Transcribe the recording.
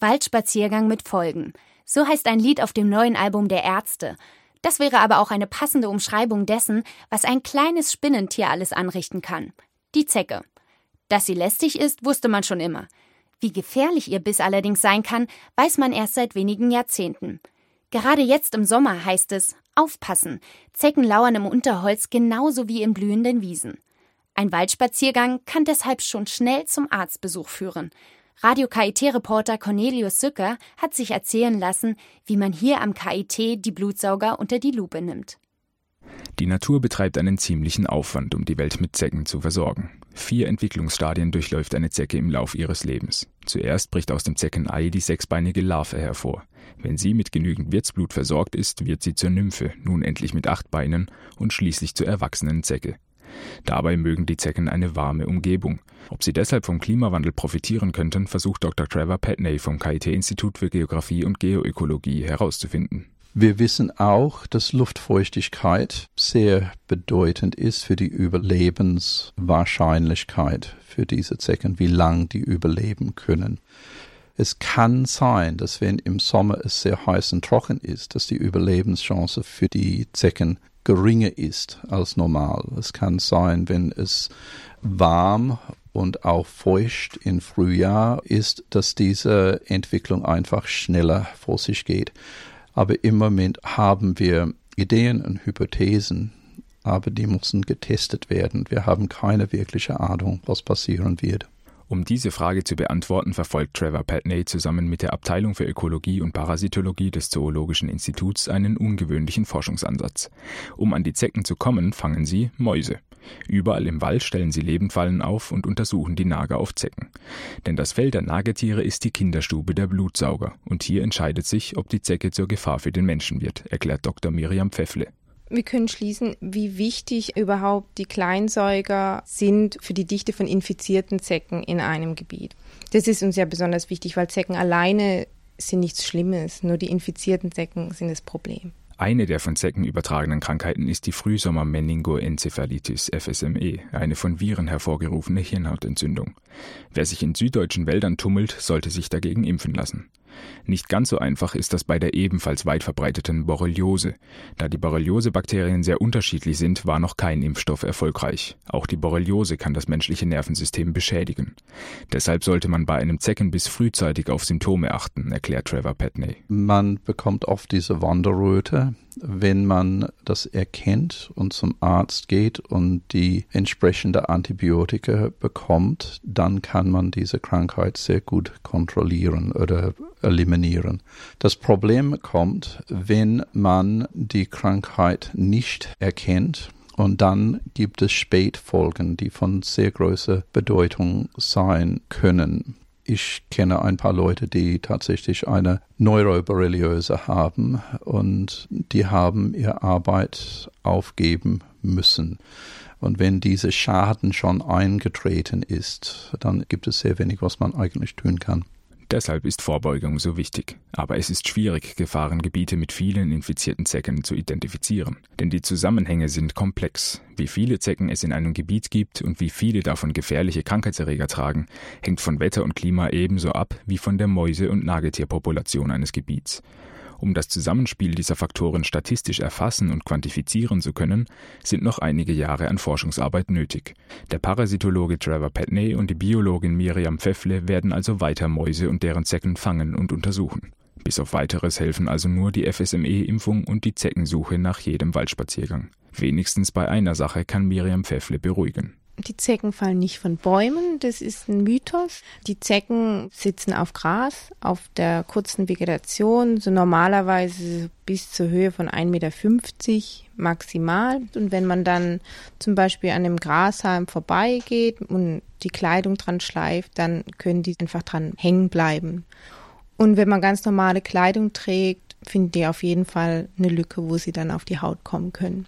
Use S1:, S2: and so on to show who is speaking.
S1: Waldspaziergang mit Folgen. So heißt ein Lied auf dem neuen Album der Ärzte. Das wäre aber auch eine passende Umschreibung dessen, was ein kleines Spinnentier alles anrichten kann. Die Zecke. Dass sie lästig ist, wusste man schon immer. Wie gefährlich ihr Biss allerdings sein kann, weiß man erst seit wenigen Jahrzehnten. Gerade jetzt im Sommer heißt es Aufpassen. Zecken lauern im Unterholz genauso wie in blühenden Wiesen. Ein Waldspaziergang kann deshalb schon schnell zum Arztbesuch führen. Radio KIT-Reporter Cornelius Sücker hat sich erzählen lassen, wie man hier am KIT die Blutsauger unter die Lupe nimmt.
S2: Die Natur betreibt einen ziemlichen Aufwand, um die Welt mit Zecken zu versorgen. Vier Entwicklungsstadien durchläuft eine Zecke im Lauf ihres Lebens. Zuerst bricht aus dem Zeckenei die sechsbeinige Larve hervor. Wenn sie mit genügend Wirtsblut versorgt ist, wird sie zur Nymphe, nun endlich mit acht Beinen und schließlich zur erwachsenen Zecke. Dabei mögen die Zecken eine warme Umgebung. Ob sie deshalb vom Klimawandel profitieren könnten, versucht Dr. Trevor Patney vom KIT-Institut für Geographie und Geoökologie herauszufinden.
S3: Wir wissen auch, dass Luftfeuchtigkeit sehr bedeutend ist für die Überlebenswahrscheinlichkeit für diese Zecken, wie lang die überleben können. Es kann sein, dass wenn im Sommer es sehr heiß und trocken ist, dass die Überlebenschance für die Zecken geringer ist als normal. Es kann sein, wenn es warm und auch feucht im Frühjahr ist, dass diese Entwicklung einfach schneller vor sich geht. Aber im Moment haben wir Ideen und Hypothesen, aber die müssen getestet werden. Wir haben keine wirkliche Ahnung, was passieren wird.
S2: Um diese Frage zu beantworten, verfolgt Trevor Patney zusammen mit der Abteilung für Ökologie und Parasitologie des Zoologischen Instituts einen ungewöhnlichen Forschungsansatz. Um an die Zecken zu kommen, fangen sie Mäuse. Überall im Wald stellen sie Lebendfallen auf und untersuchen die Nager auf Zecken. Denn das Fell der Nagetiere ist die Kinderstube der Blutsauger und hier entscheidet sich, ob die Zecke zur Gefahr für den Menschen wird, erklärt Dr. Miriam Pfeffle.
S4: Wir können schließen, wie wichtig überhaupt die Kleinsäuger sind für die Dichte von infizierten Zecken in einem Gebiet. Das ist uns ja besonders wichtig, weil Zecken alleine sind nichts Schlimmes, nur die infizierten Zecken sind das Problem.
S2: Eine der von Zecken übertragenen Krankheiten ist die Frühsommer-Meningoenzephalitis, FSME, eine von Viren hervorgerufene Hirnhautentzündung. Wer sich in süddeutschen Wäldern tummelt, sollte sich dagegen impfen lassen. Nicht ganz so einfach ist das bei der ebenfalls weit verbreiteten Borreliose. Da die Borreliose-Bakterien sehr unterschiedlich sind, war noch kein Impfstoff erfolgreich. Auch die Borreliose kann das menschliche Nervensystem beschädigen. Deshalb sollte man bei einem Zeckenbiss frühzeitig auf Symptome achten, erklärt Trevor Patney.
S3: Man bekommt oft diese Wanderröte, wenn man das erkennt und zum Arzt geht und die entsprechende Antibiotika bekommt, dann kann man diese Krankheit sehr gut kontrollieren oder eliminieren. Das Problem kommt, wenn man die Krankheit nicht erkennt und dann gibt es Spätfolgen, die von sehr großer Bedeutung sein können. Ich kenne ein paar Leute, die tatsächlich eine Neuroborreliose haben und die haben ihre Arbeit aufgeben müssen. Und wenn diese Schaden schon eingetreten ist, dann gibt es sehr wenig, was man eigentlich tun kann.
S2: Deshalb ist Vorbeugung so wichtig. Aber es ist schwierig, Gefahrengebiete mit vielen infizierten Zecken zu identifizieren. Denn die Zusammenhänge sind komplex. Wie viele Zecken es in einem Gebiet gibt und wie viele davon gefährliche Krankheitserreger tragen, hängt von Wetter und Klima ebenso ab wie von der Mäuse- und Nagetierpopulation eines Gebiets. Um das Zusammenspiel dieser Faktoren statistisch erfassen und quantifizieren zu können, sind noch einige Jahre an Forschungsarbeit nötig. Der Parasitologe Trevor Patney und die Biologin Miriam Pfeffle werden also weiter Mäuse und deren Zecken fangen und untersuchen. Bis auf weiteres helfen also nur die FSME-Impfung und die Zeckensuche nach jedem Waldspaziergang. Wenigstens bei einer Sache kann Miriam Pfeffle beruhigen.
S4: Die Zecken fallen nicht von Bäumen, das ist ein Mythos. Die Zecken sitzen auf Gras, auf der kurzen Vegetation, so normalerweise bis zur Höhe von 1,50 Meter maximal. Und wenn man dann zum Beispiel an einem Grashalm vorbeigeht und die Kleidung dran schleift, dann können die einfach dran hängen bleiben. Und wenn man ganz normale Kleidung trägt, finden die auf jeden Fall eine Lücke, wo sie dann auf die Haut kommen können.